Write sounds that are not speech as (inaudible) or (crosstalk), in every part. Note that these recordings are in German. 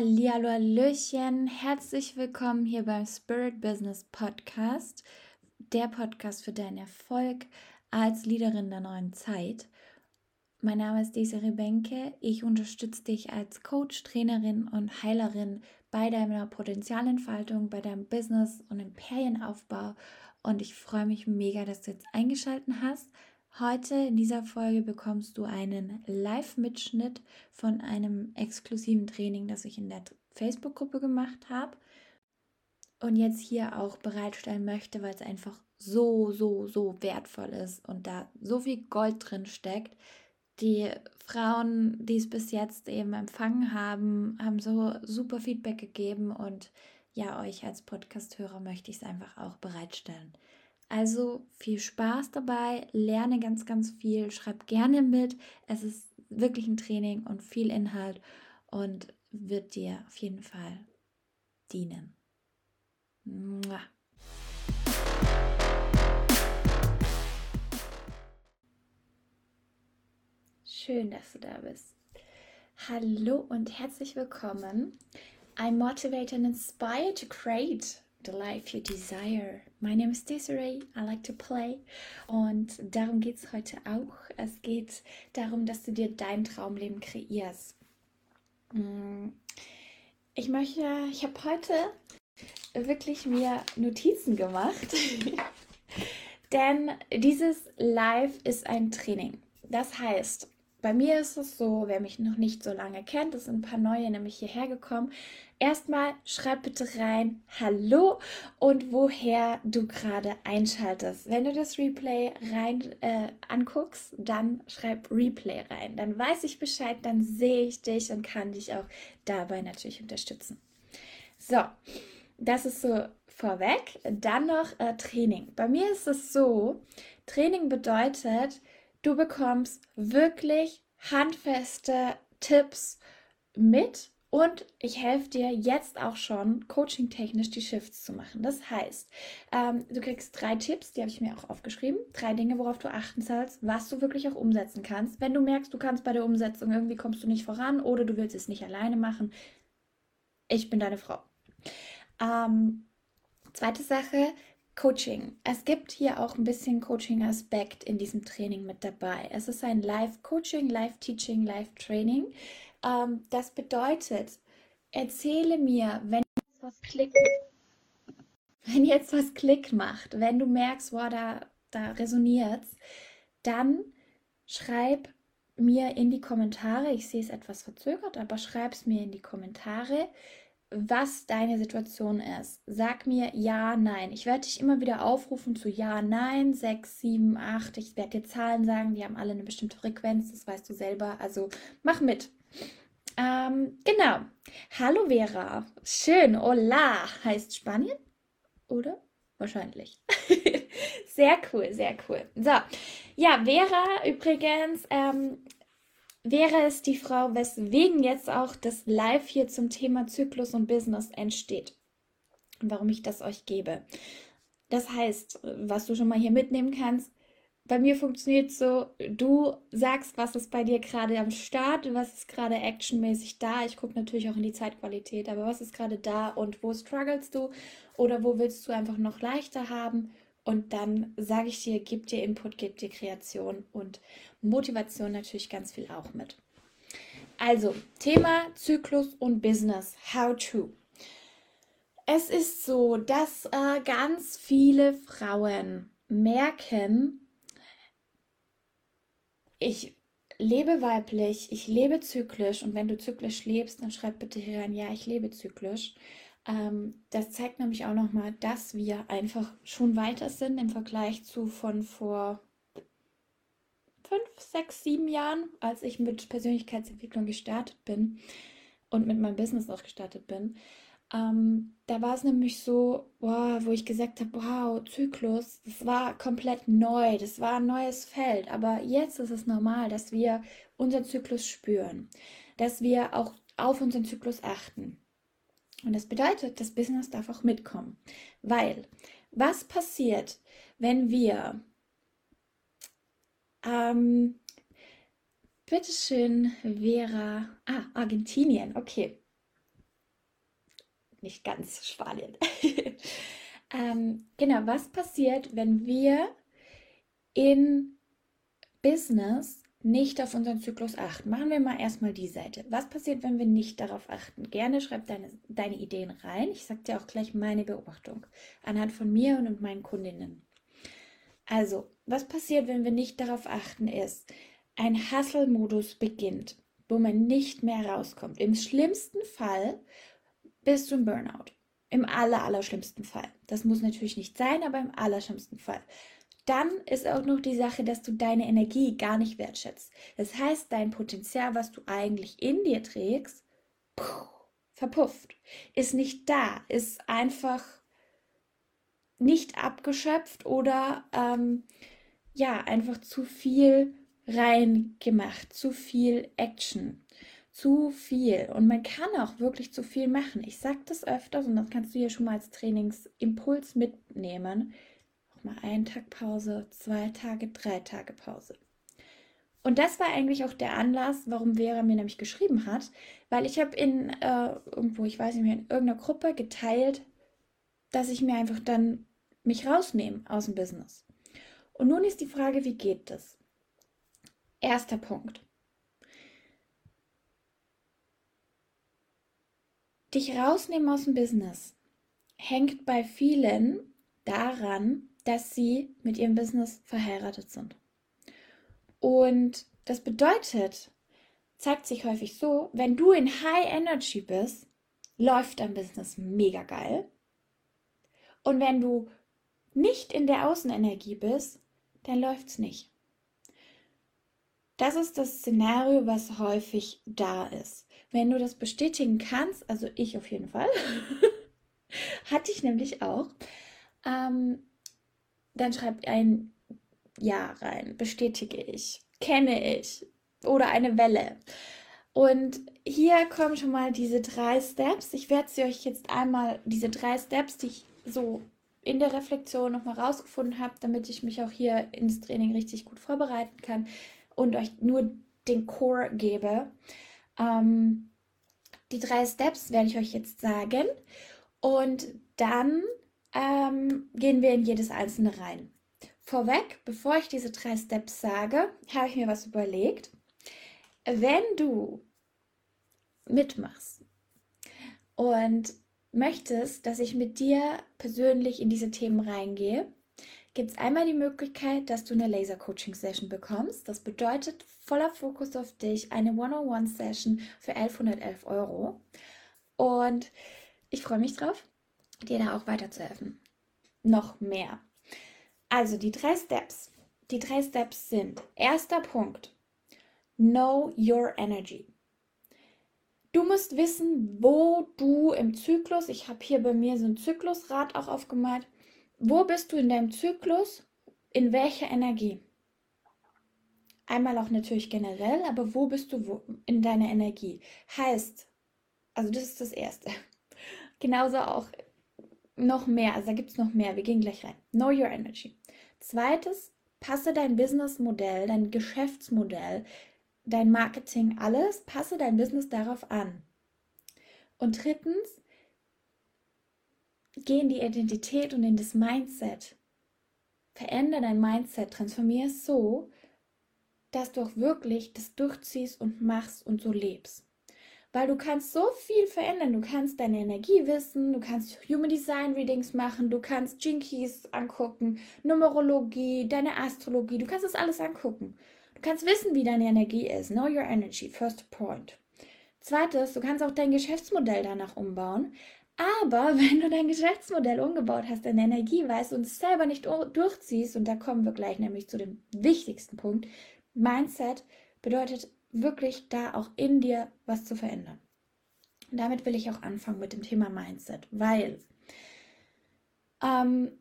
Hallihallo, Hallöchen, herzlich willkommen hier beim Spirit Business Podcast, der Podcast für deinen Erfolg als Leaderin der neuen Zeit. Mein Name ist Desiree Benke, ich unterstütze dich als Coach, Trainerin und Heilerin bei deiner Potenzialentfaltung, bei deinem Business und Imperienaufbau und ich freue mich mega, dass du jetzt eingeschaltet hast. Heute in dieser Folge bekommst du einen Live-Mitschnitt von einem exklusiven Training, das ich in der Facebook-Gruppe gemacht habe und jetzt hier auch bereitstellen möchte, weil es einfach so, so, so wertvoll ist und da so viel Gold drin steckt. Die Frauen, die es bis jetzt eben empfangen haben, haben so super Feedback gegeben und ja, euch als Podcast-Hörer möchte ich es einfach auch bereitstellen. Also viel Spaß dabei, lerne ganz, ganz viel, schreib gerne mit. Es ist wirklich ein Training und viel Inhalt und wird dir auf jeden Fall dienen. Mua. Schön, dass du da bist. Hallo und herzlich willkommen. I'm motivated and inspired to create the life you desire. My name is Desiree, I like to play und darum geht es heute auch. Es geht darum, dass du dir dein Traumleben kreierst. Mm. Ich möchte, ich habe heute wirklich mir Notizen gemacht, (laughs) denn dieses Live ist ein Training. Das heißt, bei mir ist es so, wer mich noch nicht so lange kennt, es sind ein paar neue nämlich hierher gekommen. Erstmal schreib bitte rein Hallo und woher du gerade einschaltest. Wenn du das Replay rein äh, anguckst, dann schreib Replay rein. Dann weiß ich Bescheid, dann sehe ich dich und kann dich auch dabei natürlich unterstützen. So, das ist so vorweg. Dann noch äh, Training. Bei mir ist es so, Training bedeutet, Du bekommst wirklich handfeste Tipps mit und ich helfe dir jetzt auch schon, coaching-technisch die Shifts zu machen. Das heißt, ähm, du kriegst drei Tipps, die habe ich mir auch aufgeschrieben. Drei Dinge, worauf du achten sollst, was du wirklich auch umsetzen kannst. Wenn du merkst, du kannst bei der Umsetzung irgendwie kommst du nicht voran oder du willst es nicht alleine machen, ich bin deine Frau. Ähm, zweite Sache, Coaching. Es gibt hier auch ein bisschen Coaching-Aspekt in diesem Training mit dabei. Es ist ein Live-Coaching, Live-Teaching, Live-Training. Ähm, das bedeutet, erzähle mir, wenn jetzt was Klick, wenn jetzt was Klick macht, wenn du merkst, wow, da, da resoniert dann schreib mir in die Kommentare, ich sehe es etwas verzögert, aber schreib es mir in die Kommentare, was deine Situation ist. Sag mir ja, nein. Ich werde dich immer wieder aufrufen zu ja, nein, 6, 7, 8. Ich werde dir Zahlen sagen, die haben alle eine bestimmte Frequenz, das weißt du selber. Also mach mit. Ähm, genau. Hallo Vera. Schön. Hola heißt Spanien, oder? Wahrscheinlich. (laughs) sehr cool, sehr cool. So, ja, Vera übrigens ähm, wäre es die Frau, weswegen jetzt auch das Live hier zum Thema Zyklus und Business entsteht und warum ich das euch gebe. Das heißt, was du schon mal hier mitnehmen kannst, bei mir funktioniert so, du sagst, was ist bei dir gerade am Start, was ist gerade actionmäßig da. Ich gucke natürlich auch in die Zeitqualität, aber was ist gerade da und wo strugglest du oder wo willst du einfach noch leichter haben und dann sage ich dir, gib dir Input, gib dir Kreation und Motivation natürlich ganz viel auch mit. Also, Thema Zyklus und Business. How to. Es ist so, dass äh, ganz viele Frauen merken, ich lebe weiblich, ich lebe zyklisch und wenn du zyklisch lebst, dann schreib bitte hier rein, ja, ich lebe zyklisch. Ähm, das zeigt nämlich auch nochmal, dass wir einfach schon weiter sind im Vergleich zu von vor fünf, sechs, sieben Jahren, als ich mit Persönlichkeitsentwicklung gestartet bin und mit meinem Business auch gestartet bin. Ähm, da war es nämlich so, wow, wo ich gesagt habe, wow, Zyklus, das war komplett neu, das war ein neues Feld. Aber jetzt ist es normal, dass wir unseren Zyklus spüren, dass wir auch auf unseren Zyklus achten. Und das bedeutet, das Business darf auch mitkommen. Weil, was passiert, wenn wir, ähm, bitteschön, Vera, ah, Argentinien, okay. nicht ganz Spanien. (laughs) ähm, genau, was passiert, wenn wir in Business nicht auf unseren Zyklus achten. Machen wir mal erstmal die Seite. Was passiert, wenn wir nicht darauf achten? Gerne schreib deine, deine Ideen rein. Ich sage dir auch gleich meine Beobachtung anhand von mir und meinen Kundinnen. Also, was passiert, wenn wir nicht darauf achten, ist, ein Hustle-Modus beginnt, wo man nicht mehr rauskommt. Im schlimmsten Fall bist du im Burnout. Im aller, aller schlimmsten Fall. Das muss natürlich nicht sein, aber im allerschlimmsten Fall dann ist auch noch die Sache, dass du deine Energie gar nicht wertschätzt. Das heißt, dein Potenzial, was du eigentlich in dir trägst, verpufft, ist nicht da, ist einfach nicht abgeschöpft oder ähm, ja, einfach zu viel reingemacht, zu viel Action, zu viel. Und man kann auch wirklich zu viel machen. Ich sage das öfters und das kannst du hier schon mal als Trainingsimpuls mitnehmen mal einen Tag Pause, zwei Tage, drei Tage Pause. Und das war eigentlich auch der Anlass, warum Vera mir nämlich geschrieben hat, weil ich habe in äh, irgendwo, ich weiß nicht mehr, in irgendeiner Gruppe geteilt, dass ich mir einfach dann mich rausnehme aus dem Business. Und nun ist die Frage, wie geht das? Erster Punkt. Dich rausnehmen aus dem Business hängt bei vielen daran, dass sie mit ihrem Business verheiratet sind. Und das bedeutet, zeigt sich häufig so, wenn du in High Energy bist, läuft dein Business mega geil. Und wenn du nicht in der Außenenergie bist, dann läuft es nicht. Das ist das Szenario, was häufig da ist. Wenn du das bestätigen kannst, also ich auf jeden Fall, (laughs) hatte ich nämlich auch, ähm, dann schreibt ein Ja rein, bestätige ich, kenne ich oder eine Welle. Und hier kommen schon mal diese drei Steps. Ich werde sie euch jetzt einmal, diese drei Steps, die ich so in der Reflexion nochmal rausgefunden habe, damit ich mich auch hier ins Training richtig gut vorbereiten kann und euch nur den Core gebe. Ähm, die drei Steps werde ich euch jetzt sagen. Und dann ähm, gehen wir in jedes einzelne rein. Vorweg, bevor ich diese drei Steps sage, habe ich mir was überlegt. Wenn du mitmachst und möchtest, dass ich mit dir persönlich in diese Themen reingehe, gibt es einmal die Möglichkeit, dass du eine Laser-Coaching-Session bekommst. Das bedeutet voller Fokus auf dich, eine One-on-One-Session für 1111 Euro. Und ich freue mich drauf dir da auch weiterzuhelfen. Noch mehr. Also die drei Steps. Die drei Steps sind, erster Punkt, know your energy. Du musst wissen, wo du im Zyklus, ich habe hier bei mir so ein Zyklusrad auch aufgemalt, wo bist du in deinem Zyklus, in welcher Energie? Einmal auch natürlich generell, aber wo bist du in deiner Energie? Heißt, also das ist das Erste. (laughs) Genauso auch noch mehr, also da gibt es noch mehr, wir gehen gleich rein. Know your energy. Zweites, passe dein Businessmodell, dein Geschäftsmodell, dein Marketing, alles, passe dein Business darauf an. Und drittens, geh in die Identität und in das Mindset. Verändere dein Mindset, transformiere es so, dass du auch wirklich das durchziehst und machst und so lebst weil du kannst so viel verändern. Du kannst deine Energie wissen, du kannst Human Design Readings machen, du kannst Jinkies angucken, Numerologie, deine Astrologie, du kannst das alles angucken. Du kannst wissen, wie deine Energie ist. Know your energy, first point. Zweites, du kannst auch dein Geschäftsmodell danach umbauen. Aber (laughs) wenn du dein Geschäftsmodell umgebaut hast, deine Energie weißt und es selber nicht durchziehst, und da kommen wir gleich nämlich zu dem wichtigsten Punkt, Mindset bedeutet wirklich da auch in dir was zu verändern. Und damit will ich auch anfangen mit dem Thema Mindset, weil ähm,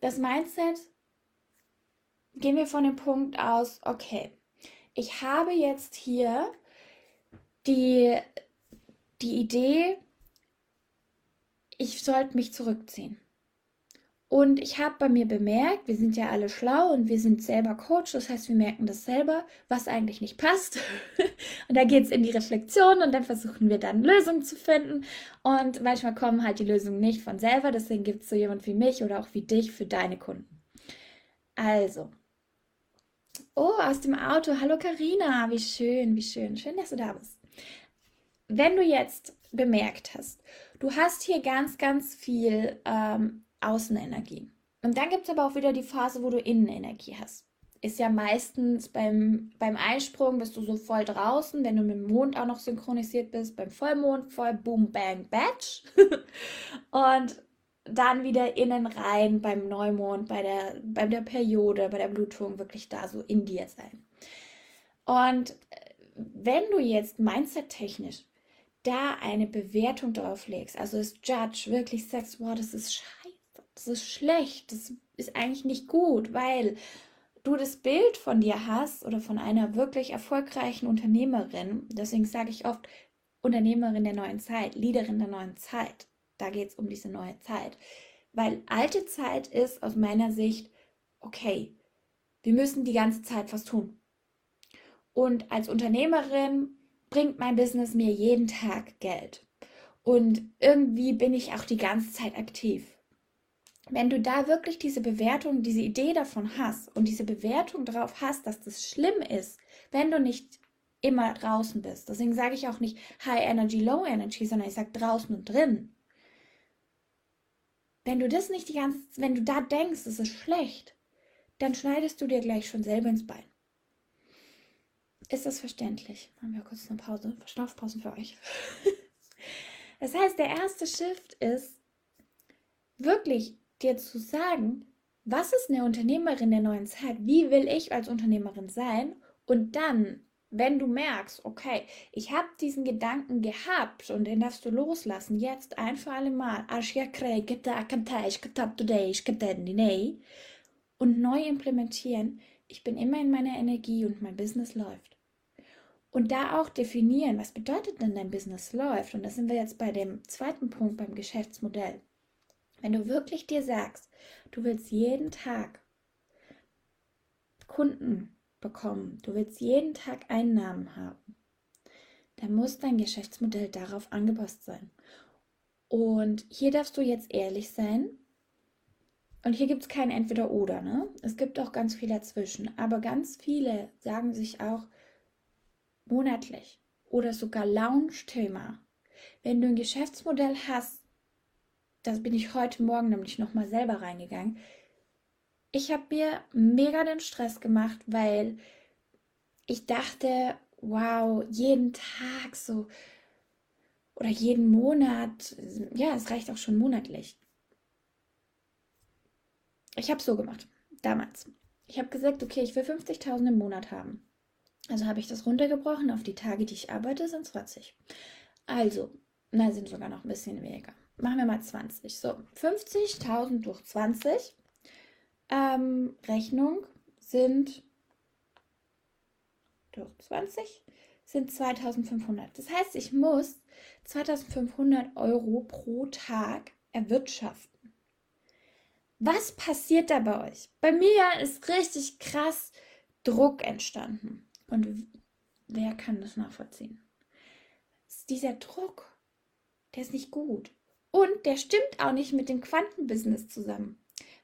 das Mindset, gehen wir von dem Punkt aus, okay, ich habe jetzt hier die, die Idee, ich sollte mich zurückziehen. Und ich habe bei mir bemerkt, wir sind ja alle schlau und wir sind selber Coach, das heißt, wir merken das selber, was eigentlich nicht passt. (laughs) und da geht es in die Reflexion und dann versuchen wir dann Lösungen zu finden. Und manchmal kommen halt die Lösungen nicht von selber, deswegen gibt es so jemand wie mich oder auch wie dich für deine Kunden. Also. Oh, aus dem Auto. Hallo Karina, wie schön, wie schön. Schön, dass du da bist. Wenn du jetzt bemerkt hast, du hast hier ganz, ganz viel ähm, Außenenergie. Und dann gibt es aber auch wieder die Phase, wo du Innenenergie hast. Ist ja meistens beim, beim Eisprung bist du so voll draußen, wenn du mit dem Mond auch noch synchronisiert bist, beim Vollmond voll Boom, Bang, Batch. (laughs) und dann wieder innen rein beim Neumond, bei der, bei der Periode, bei der Blutung, wirklich da so in dir sein. Und wenn du jetzt mindset-technisch da eine Bewertung drauf legst, also das Judge wirklich sagst, wow, das ist scheiße, das ist schlecht, das ist eigentlich nicht gut, weil du das Bild von dir hast oder von einer wirklich erfolgreichen Unternehmerin, deswegen sage ich oft Unternehmerin der neuen Zeit, Leaderin der neuen Zeit. Da geht es um diese neue Zeit. Weil alte Zeit ist aus meiner Sicht, okay, wir müssen die ganze Zeit was tun. Und als Unternehmerin bringt mein Business mir jeden Tag Geld. Und irgendwie bin ich auch die ganze Zeit aktiv wenn du da wirklich diese Bewertung, diese Idee davon hast und diese Bewertung darauf hast, dass das schlimm ist, wenn du nicht immer draußen bist. Deswegen sage ich auch nicht High Energy, Low Energy, sondern ich sage draußen und drin. Wenn du das nicht die ganze, wenn du da denkst, es ist schlecht, dann schneidest du dir gleich schon selber ins Bein. Ist das verständlich? Machen wir kurz eine Pause, Verschnaufpausen für euch. (laughs) das heißt, der erste Shift ist wirklich dir zu sagen, was ist eine Unternehmerin der neuen Zeit? Wie will ich als Unternehmerin sein? Und dann, wenn du merkst, okay, ich habe diesen Gedanken gehabt und den darfst du loslassen, jetzt ein für alle Mal, und neu implementieren, ich bin immer in meiner Energie und mein Business läuft. Und da auch definieren, was bedeutet denn dein Business läuft? Und da sind wir jetzt bei dem zweiten Punkt beim Geschäftsmodell. Wenn du wirklich dir sagst, du willst jeden Tag Kunden bekommen, du willst jeden Tag Einnahmen haben, dann muss dein Geschäftsmodell darauf angepasst sein. Und hier darfst du jetzt ehrlich sein. Und hier gibt es kein Entweder-Oder. Ne? Es gibt auch ganz viel dazwischen. Aber ganz viele sagen sich auch monatlich oder sogar Launch-Thema. Wenn du ein Geschäftsmodell hast, das bin ich heute Morgen nämlich nochmal selber reingegangen. Ich habe mir mega den Stress gemacht, weil ich dachte, wow, jeden Tag so oder jeden Monat, ja, es reicht auch schon monatlich. Ich habe so gemacht, damals. Ich habe gesagt, okay, ich will 50.000 im Monat haben. Also habe ich das runtergebrochen auf die Tage, die ich arbeite, sind 20. Also, na, sind sogar noch ein bisschen weniger machen wir mal 20. So, 50.000 durch 20. Ähm, Rechnung sind durch 20 sind 2500. Das heißt, ich muss 2500 Euro pro Tag erwirtschaften. Was passiert da bei euch? Bei mir ist richtig krass Druck entstanden. Und wer kann das nachvollziehen? dieser Druck, der ist nicht gut. Und der stimmt auch nicht mit dem Quantenbusiness zusammen.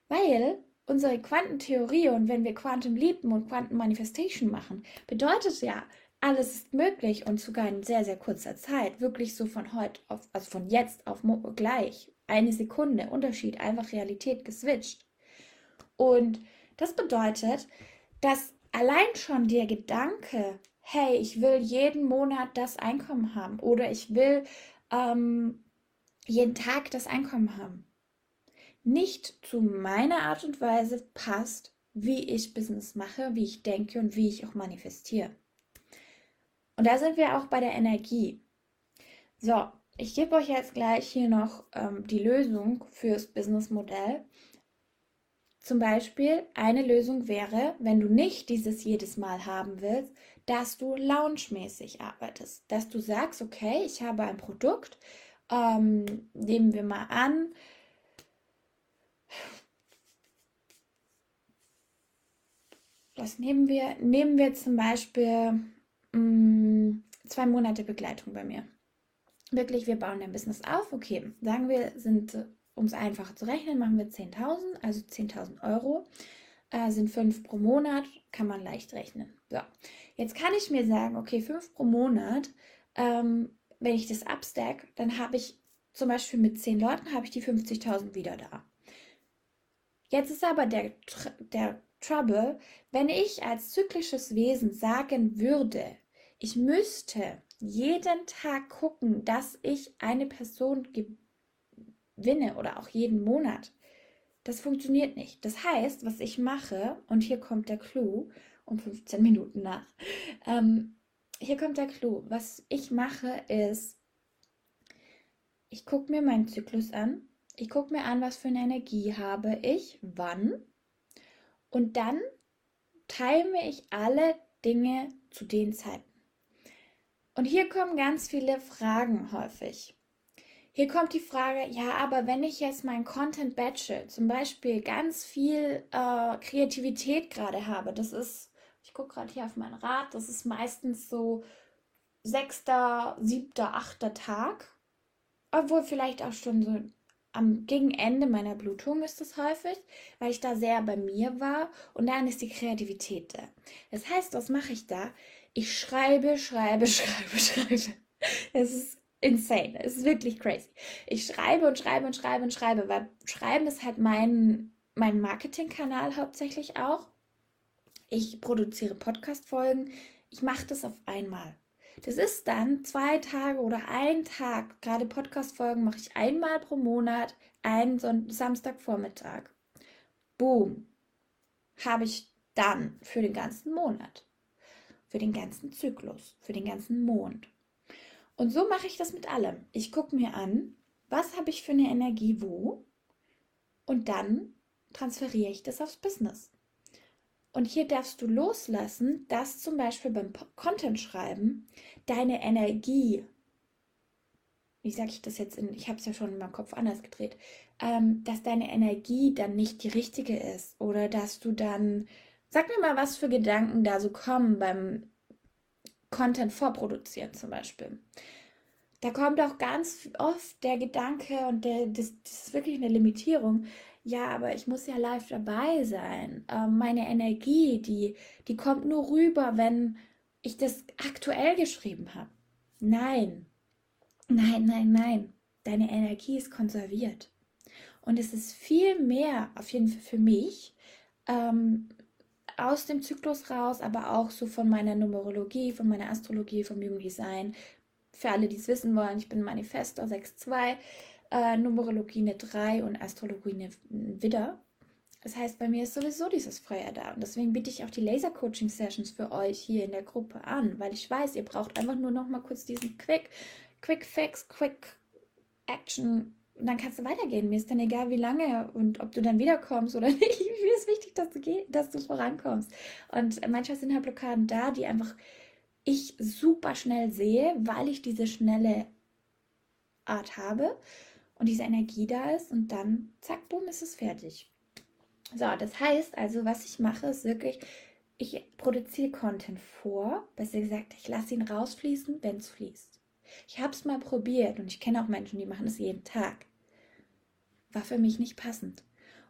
Weil unsere Quantentheorie und wenn wir Quantum Leapen und Quantum Manifestation machen, bedeutet ja, alles ist möglich und sogar in sehr, sehr kurzer Zeit. Wirklich so von heute auf, also von jetzt auf gleich. Eine Sekunde Unterschied, einfach Realität geswitcht. Und das bedeutet, dass allein schon der Gedanke, hey, ich will jeden Monat das Einkommen haben oder ich will ähm, jeden Tag das Einkommen haben, nicht zu meiner Art und Weise passt, wie ich Business mache, wie ich denke und wie ich auch manifestiere. Und da sind wir auch bei der Energie. So, ich gebe euch jetzt gleich hier noch ähm, die Lösung fürs Businessmodell. Zum Beispiel eine Lösung wäre, wenn du nicht dieses jedes Mal haben willst, dass du launchmäßig arbeitest, dass du sagst, okay, ich habe ein Produkt, ähm, nehmen wir mal an, was nehmen wir? Nehmen wir zum Beispiel mh, zwei Monate Begleitung bei mir. Wirklich, wir bauen dein Business auf. Okay, sagen wir, sind, äh, um es einfach zu rechnen, machen wir 10.000, also 10.000 Euro. Äh, sind fünf pro Monat, kann man leicht rechnen. So, jetzt kann ich mir sagen, okay, fünf pro Monat ähm, wenn ich das abstack, dann habe ich zum Beispiel mit 10 Leuten, habe ich die 50.000 wieder da. Jetzt ist aber der, der Trouble, wenn ich als zyklisches Wesen sagen würde, ich müsste jeden Tag gucken, dass ich eine Person gewinne oder auch jeden Monat. Das funktioniert nicht. Das heißt, was ich mache, und hier kommt der Clou, um 15 Minuten nach. Ähm, hier kommt der Clou. Was ich mache ist, ich gucke mir meinen Zyklus an. Ich gucke mir an, was für eine Energie habe ich, wann. Und dann time ich alle Dinge zu den Zeiten. Und hier kommen ganz viele Fragen häufig. Hier kommt die Frage, ja, aber wenn ich jetzt mein Content batche, zum Beispiel ganz viel äh, Kreativität gerade habe, das ist, gucke gerade hier auf mein Rad, das ist meistens so sechster, siebter, achter Tag, obwohl vielleicht auch schon so am Gegenende meiner Blutung ist es häufig, weil ich da sehr bei mir war und dann ist die Kreativität da. Das heißt, was mache ich da? Ich schreibe, schreibe, (laughs) schreibe, schreibe. Es ist insane. Es ist wirklich crazy. Ich schreibe und schreibe und schreibe und schreibe, weil Schreiben ist halt mein, mein Marketingkanal hauptsächlich auch. Ich produziere Podcast-Folgen. Ich mache das auf einmal. Das ist dann zwei Tage oder ein Tag. Gerade Podcast-Folgen mache ich einmal pro Monat, einen Son Samstagvormittag. Boom. Habe ich dann für den ganzen Monat. Für den ganzen Zyklus. Für den ganzen Mond. Und so mache ich das mit allem. Ich gucke mir an, was habe ich für eine Energie wo und dann transferiere ich das aufs Business. Und hier darfst du loslassen, dass zum Beispiel beim Content schreiben deine Energie, wie sage ich das jetzt in, ich habe es ja schon in meinem Kopf anders gedreht, ähm, dass deine Energie dann nicht die richtige ist oder dass du dann, sag mir mal, was für Gedanken da so kommen beim Content vorproduzieren zum Beispiel. Da kommt auch ganz oft der Gedanke und der, das, das ist wirklich eine Limitierung. Ja, aber ich muss ja live dabei sein. Ähm, meine Energie, die, die kommt nur rüber, wenn ich das aktuell geschrieben habe. Nein, nein, nein, nein. Deine Energie ist konserviert. Und es ist viel mehr, auf jeden Fall für mich, ähm, aus dem Zyklus raus, aber auch so von meiner Numerologie, von meiner Astrologie, vom Human Design. Für alle, die es wissen wollen, ich bin Manifestor 6.2, äh, Numerologie eine 3 und Astrologie eine Widder. Das heißt, bei mir ist sowieso dieses Feuer da. Und deswegen biete ich auch die Laser-Coaching-Sessions für euch hier in der Gruppe an, weil ich weiß, ihr braucht einfach nur noch mal kurz diesen Quick, Quick Fix, Quick Action und dann kannst du weitergehen. Mir ist dann egal, wie lange und ob du dann wiederkommst oder (laughs) nicht. Mir ist wichtig, dass du, geh dass du vorankommst. Und manchmal sind halt Blockaden da, die einfach ich super schnell sehe, weil ich diese schnelle Art habe und diese Energie da ist und dann zack, boom, ist es fertig. So, das heißt also, was ich mache, ist wirklich, ich produziere Content vor, besser gesagt, ich lasse ihn rausfließen, wenn es fließt. Ich habe es mal probiert und ich kenne auch Menschen, die machen es jeden Tag. War für mich nicht passend.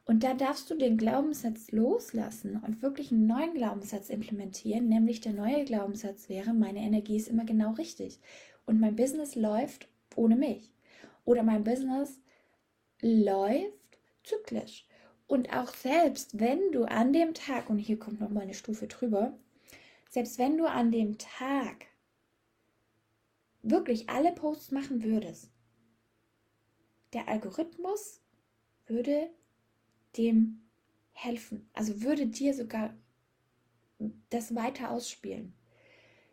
Und da darfst du den Glaubenssatz loslassen und wirklich einen neuen Glaubenssatz implementieren, nämlich der neue Glaubenssatz wäre, meine Energie ist immer genau richtig und mein Business läuft ohne mich. Oder mein Business läuft zyklisch. Und auch selbst wenn du an dem Tag, und hier kommt nochmal eine Stufe drüber, selbst wenn du an dem Tag wirklich alle Posts machen würdest, der Algorithmus würde dem helfen. Also würde dir sogar das weiter ausspielen.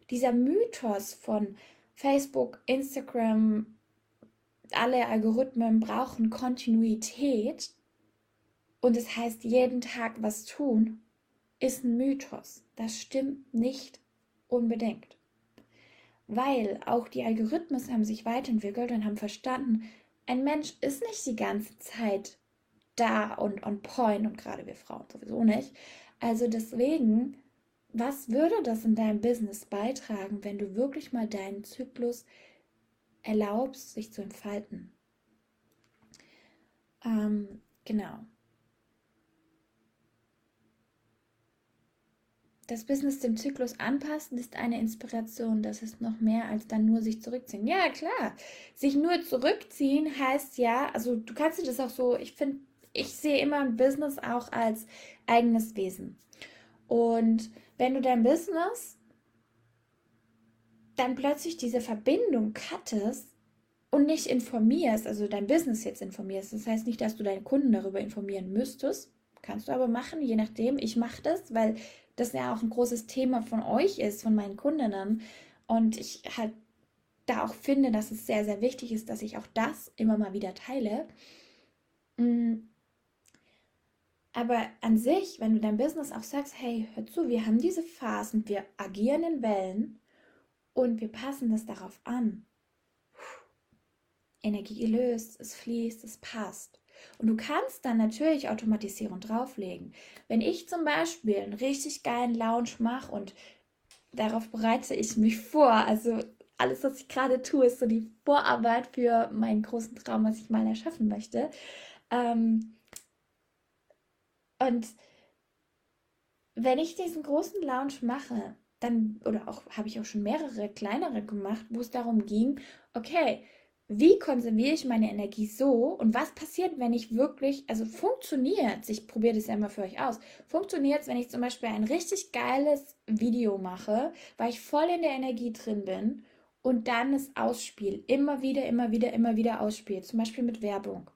Dieser Mythos von Facebook, Instagram, alle Algorithmen brauchen Kontinuität und es das heißt jeden Tag was tun, ist ein Mythos. Das stimmt nicht unbedingt weil auch die Algorithmen haben sich weiterentwickelt und haben verstanden, ein Mensch ist nicht die ganze Zeit da und on point und gerade wir Frauen sowieso nicht. Also deswegen, was würde das in deinem Business beitragen, wenn du wirklich mal deinen Zyklus erlaubst, sich zu entfalten? Ähm, genau. Das Business dem Zyklus anpassen ist eine Inspiration. Das ist noch mehr als dann nur sich zurückziehen. Ja, klar. Sich nur zurückziehen heißt ja, also du kannst dir das auch so, ich finde, ich sehe immer ein Business auch als eigenes Wesen. Und wenn du dein Business dann plötzlich diese Verbindung cuttest und nicht informierst, also dein Business jetzt informierst, das heißt nicht, dass du deinen Kunden darüber informieren müsstest, kannst du aber machen, je nachdem. Ich mache das, weil das ja auch ein großes Thema von euch ist, von meinen Kundinnen. Und ich halt da auch finde, dass es sehr, sehr wichtig ist, dass ich auch das immer mal wieder teile. Mm. Aber an sich, wenn du dein Business auch sagst, hey, hör zu, wir haben diese Phasen, wir agieren in Wellen und wir passen das darauf an. Energie löst, es fließt, es passt. Und du kannst dann natürlich Automatisierung drauflegen. Wenn ich zum Beispiel einen richtig geilen Lounge mache und darauf bereite ich mich vor, also alles, was ich gerade tue, ist so die Vorarbeit für meinen großen Traum, was ich mal erschaffen möchte. Ähm und wenn ich diesen großen Lounge mache, dann, oder auch habe ich auch schon mehrere kleinere gemacht, wo es darum ging, okay, wie konserviere ich meine Energie so und was passiert, wenn ich wirklich, also funktioniert, ich probiere das ja mal für euch aus, funktioniert es, wenn ich zum Beispiel ein richtig geiles Video mache, weil ich voll in der Energie drin bin und dann es ausspiele, immer wieder, immer wieder, immer wieder ausspiele, zum Beispiel mit Werbung.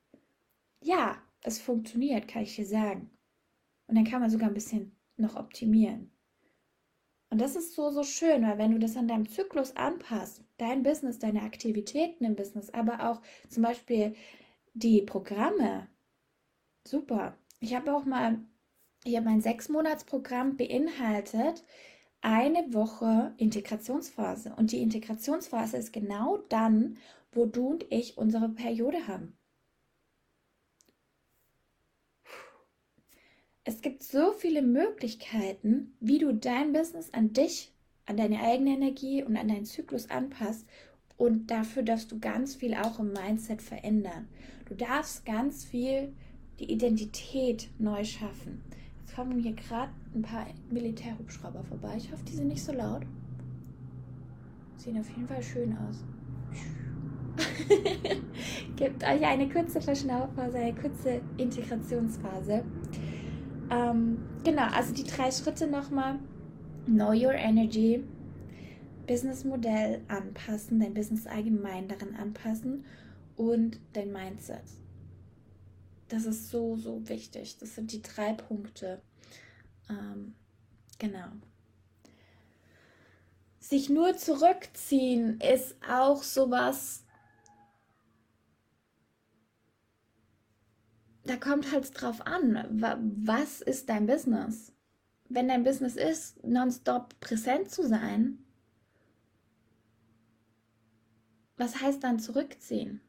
Ja, es funktioniert, kann ich dir sagen. Und dann kann man sogar ein bisschen noch optimieren. Und das ist so, so schön, weil wenn du das an deinem Zyklus anpasst, dein Business, deine Aktivitäten im Business, aber auch zum Beispiel die Programme, super. Ich habe auch mal, ich habe mein Sechs-Monats-Programm beinhaltet eine Woche Integrationsphase. Und die Integrationsphase ist genau dann, wo du und ich unsere Periode haben. Es gibt so viele Möglichkeiten, wie du dein Business an dich, an deine eigene Energie und an deinen Zyklus anpasst. Und dafür darfst du ganz viel auch im Mindset verändern. Du darfst ganz viel die Identität neu schaffen. Jetzt kommen hier gerade ein paar Militärhubschrauber vorbei. Ich hoffe, die sind nicht so laut. Sehen auf jeden Fall schön aus. (laughs) Gebt euch eine kurze Verschnaufphase, eine kurze Integrationsphase. Ähm, genau, also die drei Schritte nochmal. Know your energy, Businessmodell anpassen, dein Business allgemein darin anpassen und dein Mindset. Das ist so, so wichtig. Das sind die drei Punkte. Ähm, genau. Sich nur zurückziehen ist auch sowas, da kommt halt drauf an, was ist dein Business? Wenn dein Business ist, nonstop präsent zu sein, was heißt dann zurückziehen?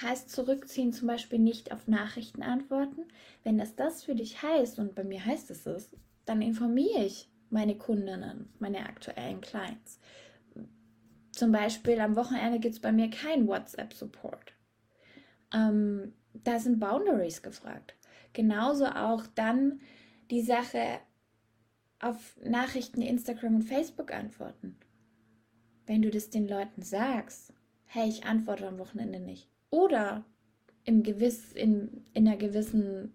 Heißt zurückziehen zum Beispiel nicht auf Nachrichten antworten? Wenn das das für dich heißt, und bei mir heißt es es, dann informiere ich meine Kundinnen, meine aktuellen Clients. Zum Beispiel am Wochenende gibt es bei mir kein WhatsApp-Support. Ähm, da sind Boundaries gefragt. Genauso auch dann die Sache auf Nachrichten, Instagram und Facebook antworten. Wenn du das den Leuten sagst, hey, ich antworte am Wochenende nicht. Oder im gewiss, in, in einer gewissen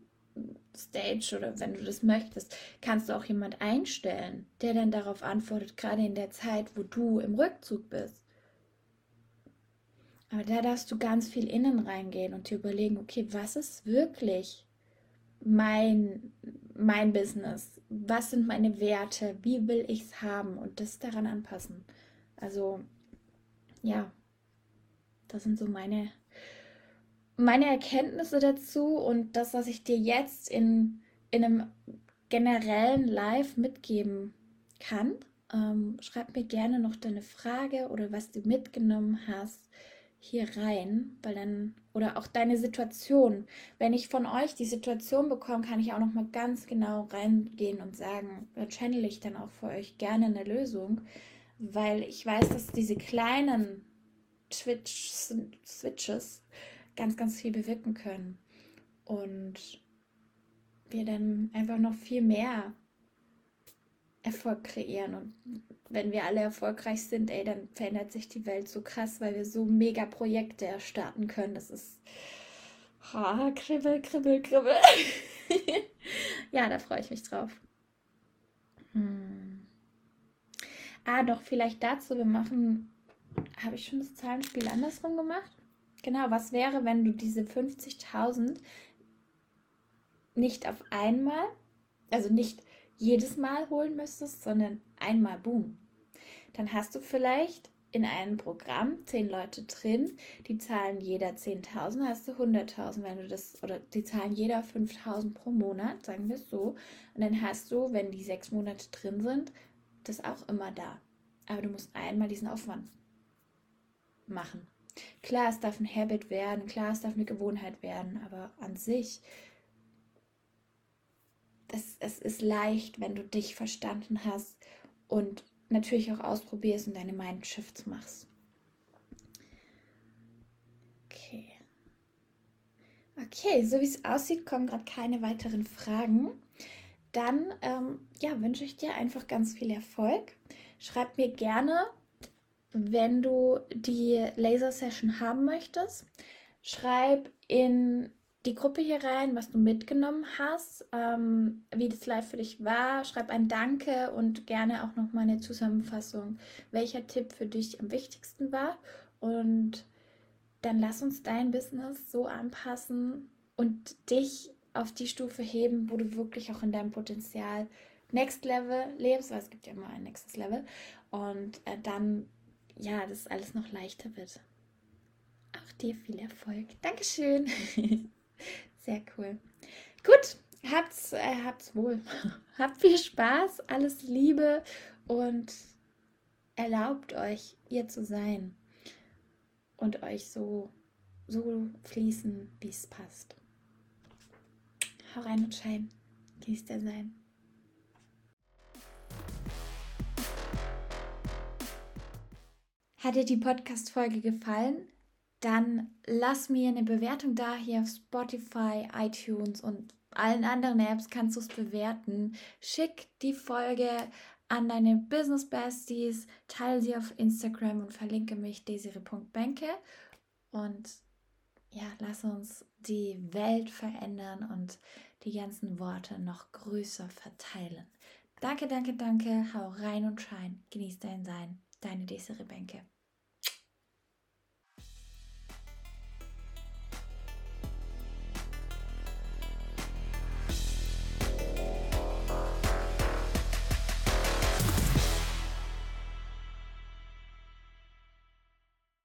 Stage oder wenn du das möchtest, kannst du auch jemand einstellen, der dann darauf antwortet, gerade in der Zeit, wo du im Rückzug bist. Aber da darfst du ganz viel innen reingehen und dir überlegen, okay, was ist wirklich mein, mein Business? Was sind meine Werte? Wie will ich es haben? Und das daran anpassen. Also, ja, das sind so meine, meine Erkenntnisse dazu und das, was ich dir jetzt in, in einem generellen Live mitgeben kann. Ähm, schreib mir gerne noch deine Frage oder was du mitgenommen hast hier rein, weil dann oder auch deine Situation. Wenn ich von euch die Situation bekomme, kann ich auch noch mal ganz genau reingehen und sagen, da channel ich dann auch für euch gerne eine Lösung, weil ich weiß, dass diese kleinen Twitch Switches ganz ganz viel bewirken können und wir dann einfach noch viel mehr Erfolg kreieren und wenn wir alle erfolgreich sind, ey, dann verändert sich die Welt so krass, weil wir so mega Projekte starten können. Das ist oh, kribbel, kribbel, kribbel. (laughs) ja, da freue ich mich drauf. Hm. Ah, doch, vielleicht dazu, wir machen, habe ich schon das Zahlenspiel andersrum gemacht? Genau, was wäre, wenn du diese 50.000 nicht auf einmal, also nicht jedes Mal holen müsstest, sondern einmal boom. Dann hast du vielleicht in einem Programm zehn Leute drin, die zahlen jeder 10.000, hast du 100.000, wenn du das, oder die zahlen jeder 5.000 pro Monat, sagen wir es so. Und dann hast du, wenn die sechs Monate drin sind, das auch immer da. Aber du musst einmal diesen Aufwand machen. Klar, es darf ein Habit werden, klar, es darf eine Gewohnheit werden, aber an sich es, es ist leicht, wenn du dich verstanden hast und natürlich auch ausprobierst und deine Mindshifts machst. Okay. Okay, so wie es aussieht, kommen gerade keine weiteren Fragen. Dann ähm, ja, wünsche ich dir einfach ganz viel Erfolg. Schreib mir gerne, wenn du die Laser-Session haben möchtest. Schreib in die Gruppe hier rein, was du mitgenommen hast, ähm, wie das live für dich war. Schreib ein Danke und gerne auch noch mal eine Zusammenfassung, welcher Tipp für dich am wichtigsten war. Und dann lass uns dein Business so anpassen und dich auf die Stufe heben, wo du wirklich auch in deinem Potenzial Next Level lebst, weil es gibt ja immer ein nächstes Level. Und äh, dann, ja, das alles noch leichter wird. Auch dir viel Erfolg. Dankeschön. (laughs) Sehr cool. Gut, habt's, äh, habt's wohl. (laughs) Habt viel Spaß, alles Liebe und erlaubt euch, ihr zu sein und euch so, so fließen, wie es passt. Hau rein und schein. Genießt der Sein. Hat dir die Podcast-Folge gefallen? Dann lass mir eine Bewertung da hier auf Spotify, iTunes und allen anderen Apps kannst du es bewerten. Schick die Folge an deine Business Besties, teile sie auf Instagram und verlinke mich desire.benke und ja, lass uns die Welt verändern und die ganzen Worte noch größer verteilen. Danke, danke, danke. Hau rein und schein. Genieß dein Sein. Deine Desiree Benke.